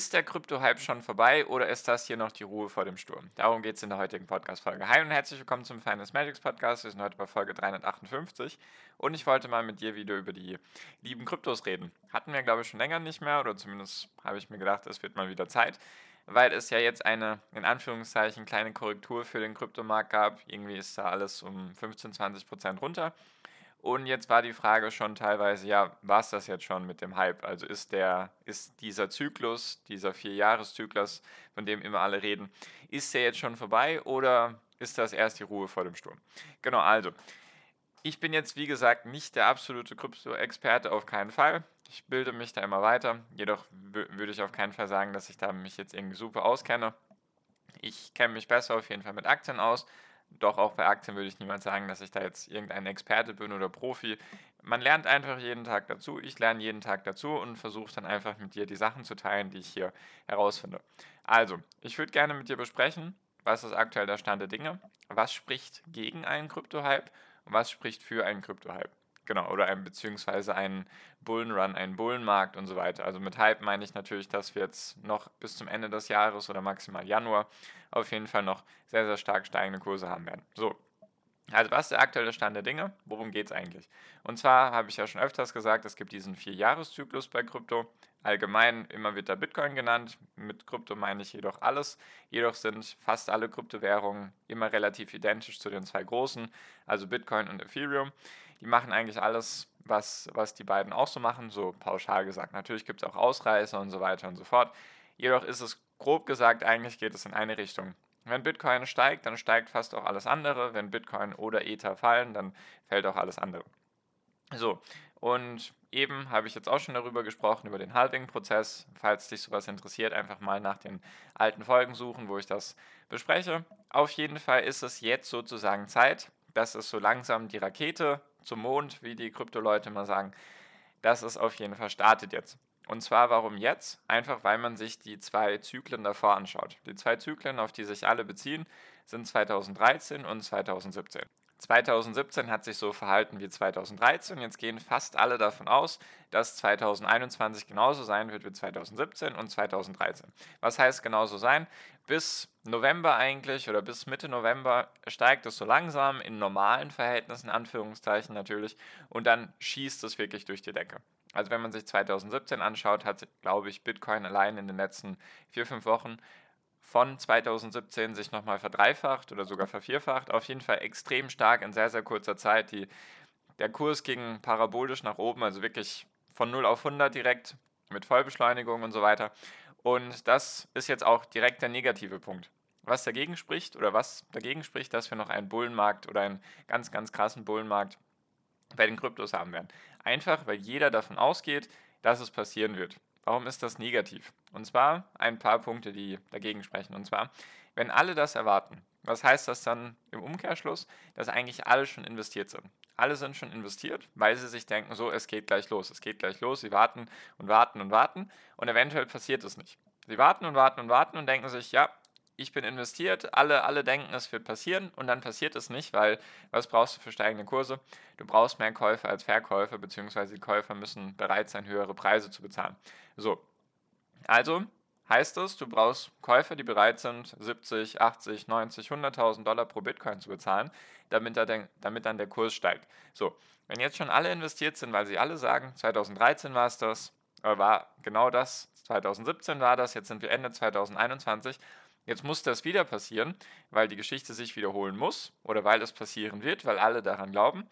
Ist der Krypto-Hype schon vorbei oder ist das hier noch die Ruhe vor dem Sturm? Darum geht es in der heutigen Podcast-Folge. Hi und herzlich willkommen zum Finance Magics Podcast. Wir sind heute bei Folge 358 und ich wollte mal mit dir wieder über die lieben Kryptos reden. Hatten wir, glaube ich, schon länger nicht mehr oder zumindest habe ich mir gedacht, es wird mal wieder Zeit, weil es ja jetzt eine, in Anführungszeichen, kleine Korrektur für den Kryptomarkt gab. Irgendwie ist da alles um 15, 20 Prozent runter. Und jetzt war die Frage schon teilweise, ja, war es das jetzt schon mit dem Hype? Also ist der, ist dieser Zyklus, dieser Vierjahreszyklus, von dem immer alle reden, ist der jetzt schon vorbei oder ist das erst die Ruhe vor dem Sturm? Genau, also. Ich bin jetzt, wie gesagt, nicht der absolute Krypto-Experte, auf keinen Fall. Ich bilde mich da immer weiter. Jedoch würde ich auf keinen Fall sagen, dass ich da mich jetzt irgendwie super auskenne. Ich kenne mich besser auf jeden Fall mit Aktien aus, doch auch bei Aktien würde ich niemals sagen, dass ich da jetzt irgendein Experte bin oder Profi. Man lernt einfach jeden Tag dazu. Ich lerne jeden Tag dazu und versuche dann einfach mit dir die Sachen zu teilen, die ich hier herausfinde. Also, ich würde gerne mit dir besprechen, was ist aktuell der Stand der Dinge, was spricht gegen einen Krypto-Hype und was spricht für einen Krypto-Hype. Genau, oder ein, beziehungsweise einen Bullenrun, einen Bullenmarkt und so weiter. Also mit Hype meine ich natürlich, dass wir jetzt noch bis zum Ende des Jahres oder maximal Januar auf jeden Fall noch sehr, sehr stark steigende Kurse haben werden. So, also was ist der aktuelle Stand der Dinge? Worum geht es eigentlich? Und zwar habe ich ja schon öfters gesagt, es gibt diesen Vier-Jahres-Zyklus bei Krypto. Allgemein immer wird der Bitcoin genannt. Mit Krypto meine ich jedoch alles. Jedoch sind fast alle Kryptowährungen immer relativ identisch zu den zwei großen, also Bitcoin und Ethereum die machen eigentlich alles, was, was die beiden auch so machen, so pauschal gesagt. Natürlich gibt es auch Ausreißer und so weiter und so fort. Jedoch ist es grob gesagt, eigentlich geht es in eine Richtung. Wenn Bitcoin steigt, dann steigt fast auch alles andere. Wenn Bitcoin oder Ether fallen, dann fällt auch alles andere. So, und eben habe ich jetzt auch schon darüber gesprochen, über den Halving-Prozess. Falls dich sowas interessiert, einfach mal nach den alten Folgen suchen, wo ich das bespreche. Auf jeden Fall ist es jetzt sozusagen Zeit, dass es so langsam die Rakete zum Mond, wie die Krypto-Leute mal sagen, dass es auf jeden Fall startet jetzt. Und zwar warum jetzt? Einfach weil man sich die zwei Zyklen davor anschaut. Die zwei Zyklen, auf die sich alle beziehen, sind 2013 und 2017. 2017 hat sich so verhalten wie 2013. Jetzt gehen fast alle davon aus, dass 2021 genauso sein wird wie 2017 und 2013. Was heißt genauso sein? Bis November eigentlich oder bis Mitte November steigt es so langsam in normalen Verhältnissen, Anführungszeichen natürlich, und dann schießt es wirklich durch die Decke. Also wenn man sich 2017 anschaut, hat, glaube ich, Bitcoin allein in den letzten vier, fünf Wochen von 2017 sich nochmal verdreifacht oder sogar vervierfacht. Auf jeden Fall extrem stark in sehr, sehr kurzer Zeit. Die, der Kurs ging parabolisch nach oben, also wirklich von 0 auf 100 direkt mit Vollbeschleunigung und so weiter. Und das ist jetzt auch direkt der negative Punkt. Was dagegen spricht oder was dagegen spricht, dass wir noch einen Bullenmarkt oder einen ganz, ganz krassen Bullenmarkt bei den Kryptos haben werden. Einfach, weil jeder davon ausgeht, dass es passieren wird. Warum ist das negativ? Und zwar ein paar Punkte, die dagegen sprechen. Und zwar, wenn alle das erwarten, was heißt das dann im Umkehrschluss? Dass eigentlich alle schon investiert sind. Alle sind schon investiert, weil sie sich denken, so, es geht gleich los, es geht gleich los. Sie warten und warten und warten und eventuell passiert es nicht. Sie warten und warten und warten und denken sich, ja, ich bin investiert, alle, alle denken, es wird passieren und dann passiert es nicht, weil was brauchst du für steigende Kurse? Du brauchst mehr Käufer als Verkäufer, beziehungsweise die Käufer müssen bereit sein, höhere Preise zu bezahlen. So, also heißt es, du brauchst Käufer, die bereit sind, 70, 80, 90, 100.000 Dollar pro Bitcoin zu bezahlen, damit, der, damit dann der Kurs steigt. So, wenn jetzt schon alle investiert sind, weil sie alle sagen, 2013 war es das, äh, war genau das, 2017 war das, jetzt sind wir Ende 2021 Jetzt muss das wieder passieren, weil die Geschichte sich wiederholen muss oder weil es passieren wird, weil alle daran glauben.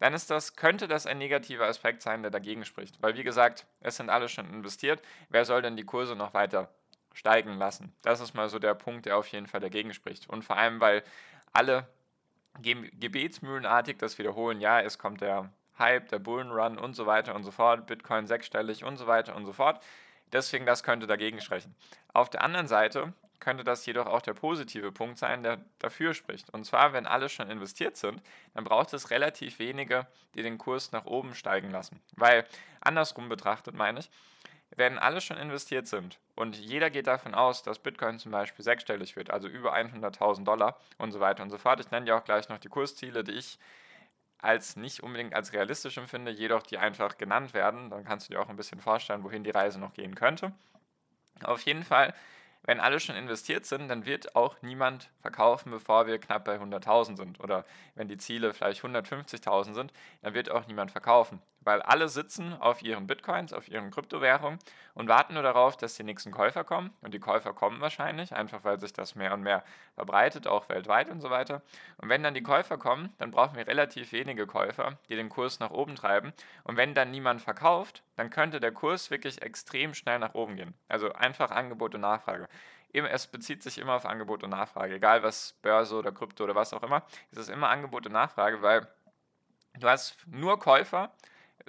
Dann ist das, könnte das ein negativer Aspekt sein, der dagegen spricht. Weil wie gesagt, es sind alle schon investiert. Wer soll denn die Kurse noch weiter steigen lassen? Das ist mal so der Punkt, der auf jeden Fall dagegen spricht. Und vor allem, weil alle gebetsmühlenartig das wiederholen, ja, es kommt der Hype, der Bullenrun und so weiter und so fort, Bitcoin sechsstellig und so weiter und so fort Deswegen, das könnte dagegen sprechen. Auf der anderen Seite könnte das jedoch auch der positive Punkt sein, der dafür spricht. Und zwar, wenn alle schon investiert sind, dann braucht es relativ wenige, die den Kurs nach oben steigen lassen. Weil, andersrum betrachtet meine ich, wenn alle schon investiert sind und jeder geht davon aus, dass Bitcoin zum Beispiel sechsstellig wird, also über 100.000 Dollar und so weiter und so fort. Ich nenne ja auch gleich noch die Kursziele, die ich als nicht unbedingt als realistisch empfinde, jedoch die einfach genannt werden. Dann kannst du dir auch ein bisschen vorstellen, wohin die Reise noch gehen könnte. Auf jeden Fall wenn alle schon investiert sind, dann wird auch niemand verkaufen, bevor wir knapp bei 100.000 sind. Oder wenn die Ziele vielleicht 150.000 sind, dann wird auch niemand verkaufen. Weil alle sitzen auf ihren Bitcoins, auf ihren Kryptowährungen und warten nur darauf, dass die nächsten Käufer kommen. Und die Käufer kommen wahrscheinlich, einfach weil sich das mehr und mehr verbreitet, auch weltweit und so weiter. Und wenn dann die Käufer kommen, dann brauchen wir relativ wenige Käufer, die den Kurs nach oben treiben. Und wenn dann niemand verkauft, dann könnte der Kurs wirklich extrem schnell nach oben gehen. Also einfach Angebot und Nachfrage es bezieht sich immer auf Angebot und Nachfrage. Egal was Börse oder Krypto oder was auch immer, es ist immer Angebot und Nachfrage, weil du hast nur Käufer,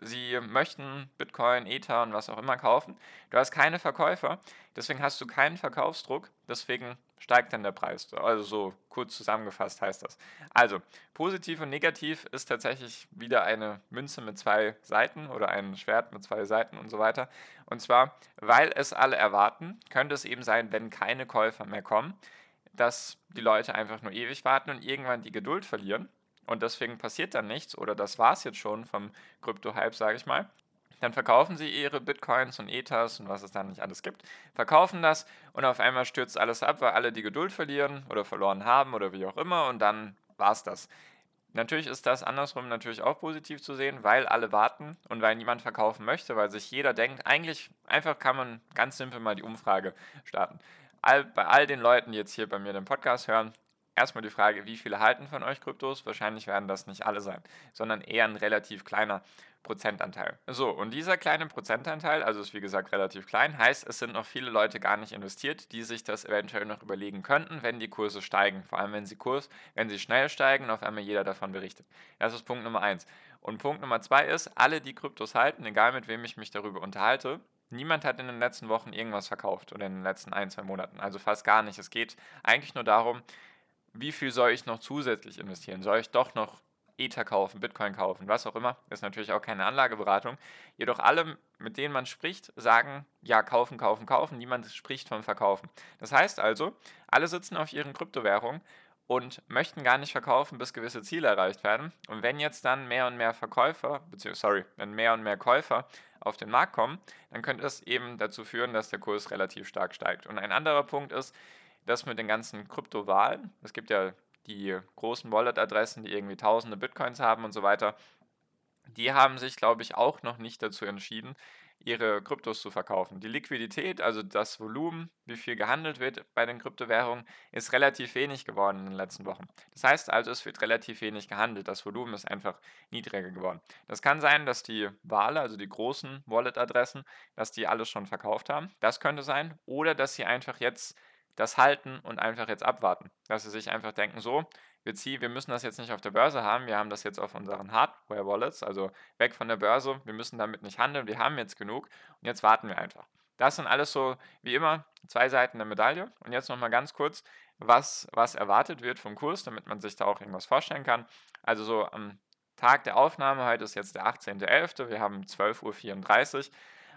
sie möchten Bitcoin, Ether und was auch immer kaufen. Du hast keine Verkäufer, deswegen hast du keinen Verkaufsdruck, deswegen steigt dann der Preis. Also so kurz zusammengefasst heißt das. Also positiv und negativ ist tatsächlich wieder eine Münze mit zwei Seiten oder ein Schwert mit zwei Seiten und so weiter. Und zwar, weil es alle erwarten, könnte es eben sein, wenn keine Käufer mehr kommen, dass die Leute einfach nur ewig warten und irgendwann die Geduld verlieren und deswegen passiert dann nichts oder das war es jetzt schon vom Krypto-Hype, sage ich mal, dann verkaufen sie ihre Bitcoins und Ethers und was es dann nicht alles gibt, verkaufen das und auf einmal stürzt alles ab, weil alle die Geduld verlieren oder verloren haben oder wie auch immer und dann war es das. Natürlich ist das andersrum natürlich auch positiv zu sehen, weil alle warten und weil niemand verkaufen möchte, weil sich jeder denkt, eigentlich einfach kann man ganz simpel mal die Umfrage starten. All, bei all den Leuten, die jetzt hier bei mir den Podcast hören, erstmal die Frage, wie viele halten von euch Kryptos? Wahrscheinlich werden das nicht alle sein, sondern eher ein relativ kleiner Prozentanteil. So, und dieser kleine Prozentanteil, also ist wie gesagt relativ klein, heißt, es sind noch viele Leute gar nicht investiert, die sich das eventuell noch überlegen könnten, wenn die Kurse steigen. Vor allem, wenn sie Kurs, wenn sie schnell steigen und auf einmal jeder davon berichtet. Das ist Punkt Nummer eins. Und Punkt Nummer zwei ist, alle, die Kryptos halten, egal mit wem ich mich darüber unterhalte, Niemand hat in den letzten Wochen irgendwas verkauft oder in den letzten ein, zwei Monaten. Also fast gar nicht. Es geht eigentlich nur darum, wie viel soll ich noch zusätzlich investieren? Soll ich doch noch Ether kaufen, Bitcoin kaufen, was auch immer? Ist natürlich auch keine Anlageberatung. Jedoch alle, mit denen man spricht, sagen, ja, kaufen, kaufen, kaufen. Niemand spricht vom Verkaufen. Das heißt also, alle sitzen auf ihren Kryptowährungen und möchten gar nicht verkaufen, bis gewisse Ziele erreicht werden. Und wenn jetzt dann mehr und mehr Verkäufer, beziehungsweise, sorry, wenn mehr und mehr Käufer auf den Markt kommen, dann könnte es eben dazu führen, dass der Kurs relativ stark steigt. Und ein anderer Punkt ist, das mit den ganzen Kryptowahlen. Es gibt ja die großen Wallet-Adressen, die irgendwie tausende Bitcoins haben und so weiter. Die haben sich, glaube ich, auch noch nicht dazu entschieden, ihre Kryptos zu verkaufen. Die Liquidität, also das Volumen, wie viel gehandelt wird bei den Kryptowährungen, ist relativ wenig geworden in den letzten Wochen. Das heißt also, es wird relativ wenig gehandelt. Das Volumen ist einfach niedriger geworden. Das kann sein, dass die Wale, also die großen Wallet-Adressen, dass die alles schon verkauft haben. Das könnte sein. Oder dass sie einfach jetzt das halten und einfach jetzt abwarten. Dass sie sich einfach denken, so, wir, ziehen, wir müssen das jetzt nicht auf der Börse haben, wir haben das jetzt auf unseren Hardware-Wallets, also weg von der Börse, wir müssen damit nicht handeln, wir haben jetzt genug und jetzt warten wir einfach. Das sind alles so, wie immer, zwei Seiten der Medaille. Und jetzt nochmal ganz kurz, was, was erwartet wird vom Kurs, damit man sich da auch irgendwas vorstellen kann. Also so am Tag der Aufnahme, heute ist jetzt der 18.11., wir haben 12.34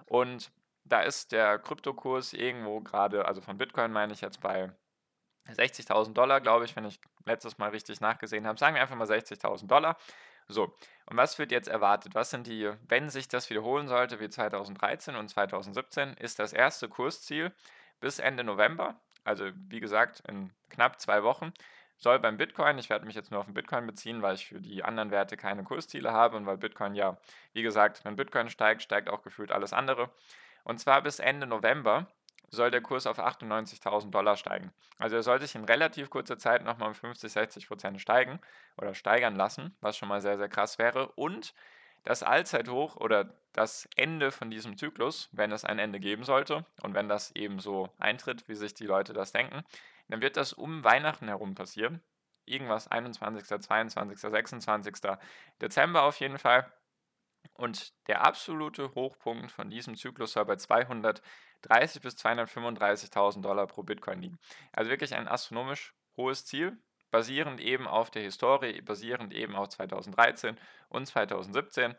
Uhr und da ist der Kryptokurs irgendwo gerade, also von Bitcoin meine ich jetzt bei 60.000 Dollar, glaube ich, wenn ich letztes Mal richtig nachgesehen habe. Sagen wir einfach mal 60.000 Dollar. So, und was wird jetzt erwartet? Was sind die, wenn sich das wiederholen sollte wie 2013 und 2017, ist das erste Kursziel bis Ende November, also wie gesagt in knapp zwei Wochen, soll beim Bitcoin, ich werde mich jetzt nur auf den Bitcoin beziehen, weil ich für die anderen Werte keine Kursziele habe und weil Bitcoin ja, wie gesagt, wenn Bitcoin steigt, steigt auch gefühlt alles andere. Und zwar bis Ende November soll der Kurs auf 98.000 Dollar steigen. Also er soll sich in relativ kurzer Zeit nochmal um 50, 60 Prozent steigen oder steigern lassen, was schon mal sehr, sehr krass wäre. Und das Allzeithoch oder das Ende von diesem Zyklus, wenn es ein Ende geben sollte und wenn das eben so eintritt, wie sich die Leute das denken, dann wird das um Weihnachten herum passieren. Irgendwas 21., 22., 26. Dezember auf jeden Fall. Und der absolute Hochpunkt von diesem Zyklus soll bei 230.000 bis 235.000 Dollar pro Bitcoin liegen. Also wirklich ein astronomisch hohes Ziel, basierend eben auf der Historie, basierend eben auf 2013 und 2017.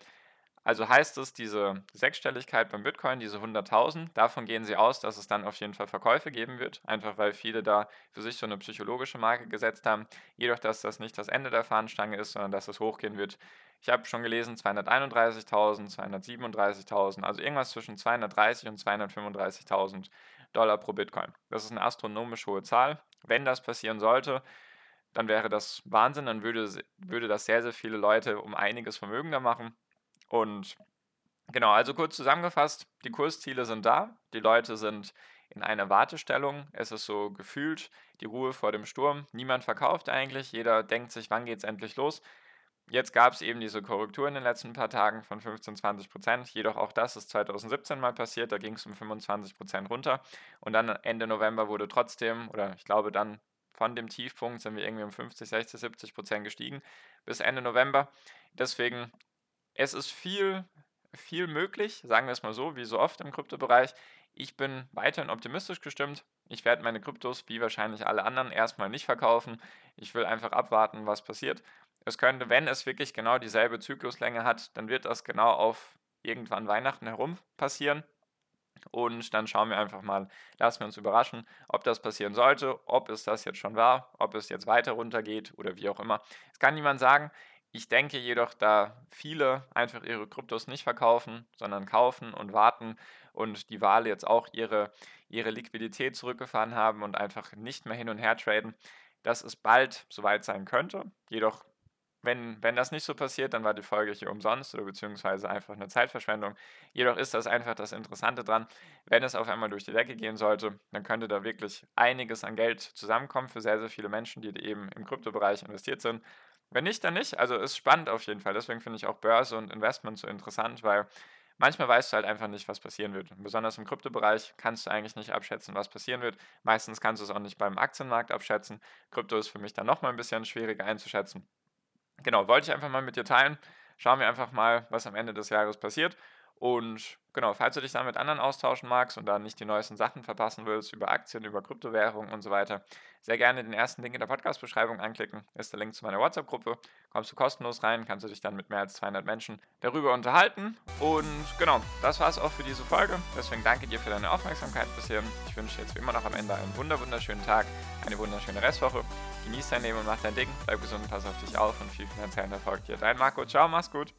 Also heißt es, diese Sechsstelligkeit beim Bitcoin, diese 100.000, davon gehen sie aus, dass es dann auf jeden Fall Verkäufe geben wird, einfach weil viele da für sich so eine psychologische Marke gesetzt haben. Jedoch, dass das nicht das Ende der Fahnenstange ist, sondern dass es hochgehen wird. Ich habe schon gelesen 231.000, 237.000, also irgendwas zwischen 230 und 235.000 Dollar pro Bitcoin. Das ist eine astronomisch hohe Zahl. Wenn das passieren sollte, dann wäre das Wahnsinn, dann würde, würde das sehr, sehr viele Leute um einiges vermögender machen. Und genau, also kurz zusammengefasst, die Kursziele sind da, die Leute sind in einer Wartestellung. Es ist so gefühlt die Ruhe vor dem Sturm. Niemand verkauft eigentlich, jeder denkt sich, wann geht es endlich los. Jetzt gab es eben diese Korrektur in den letzten paar Tagen von 15, 20 Prozent. Jedoch auch das ist 2017 mal passiert. Da ging es um 25 Prozent runter. Und dann Ende November wurde trotzdem, oder ich glaube dann von dem Tiefpunkt sind wir irgendwie um 50, 60, 70 Prozent gestiegen bis Ende November. Deswegen es ist viel, viel möglich, sagen wir es mal so, wie so oft im Kryptobereich. Ich bin weiterhin optimistisch gestimmt. Ich werde meine Kryptos, wie wahrscheinlich alle anderen, erstmal nicht verkaufen. Ich will einfach abwarten, was passiert. Es könnte, wenn es wirklich genau dieselbe Zykluslänge hat, dann wird das genau auf irgendwann Weihnachten herum passieren. Und dann schauen wir einfach mal, lassen wir uns überraschen, ob das passieren sollte, ob es das jetzt schon war, ob es jetzt weiter runtergeht oder wie auch immer. Es kann niemand sagen. Ich denke jedoch, da viele einfach ihre Kryptos nicht verkaufen, sondern kaufen und warten und die Wale jetzt auch ihre, ihre Liquidität zurückgefahren haben und einfach nicht mehr hin und her traden, dass es bald soweit sein könnte. Jedoch, wenn, wenn das nicht so passiert, dann war die Folge hier umsonst oder beziehungsweise einfach eine Zeitverschwendung. Jedoch ist das einfach das Interessante dran. Wenn es auf einmal durch die Decke gehen sollte, dann könnte da wirklich einiges an Geld zusammenkommen für sehr, sehr viele Menschen, die eben im Kryptobereich investiert sind. Wenn nicht, dann nicht. Also ist spannend auf jeden Fall. Deswegen finde ich auch Börse und Investment so interessant, weil manchmal weißt du halt einfach nicht, was passieren wird. Besonders im Kryptobereich kannst du eigentlich nicht abschätzen, was passieren wird. Meistens kannst du es auch nicht beim Aktienmarkt abschätzen. Krypto ist für mich dann nochmal ein bisschen schwieriger einzuschätzen. Genau, wollte ich einfach mal mit dir teilen. Schauen wir einfach mal, was am Ende des Jahres passiert. Und genau, falls du dich dann mit anderen austauschen magst und da nicht die neuesten Sachen verpassen willst über Aktien, über Kryptowährungen und so weiter, sehr gerne den ersten Link in der Podcast-Beschreibung anklicken. Ist der Link zu meiner WhatsApp-Gruppe. Kommst du kostenlos rein, kannst du dich dann mit mehr als 200 Menschen darüber unterhalten. Und genau, das war es auch für diese Folge. Deswegen danke dir für deine Aufmerksamkeit bisher. Ich wünsche dir jetzt wie immer noch am Ende einen wunderschönen Tag, eine wunderschöne Restwoche. Genieß dein Leben und mach dein Ding. Bleib gesund, pass auf dich auf und viel finanziellen Erfolg dir. Dein Marco. Ciao, mach's gut.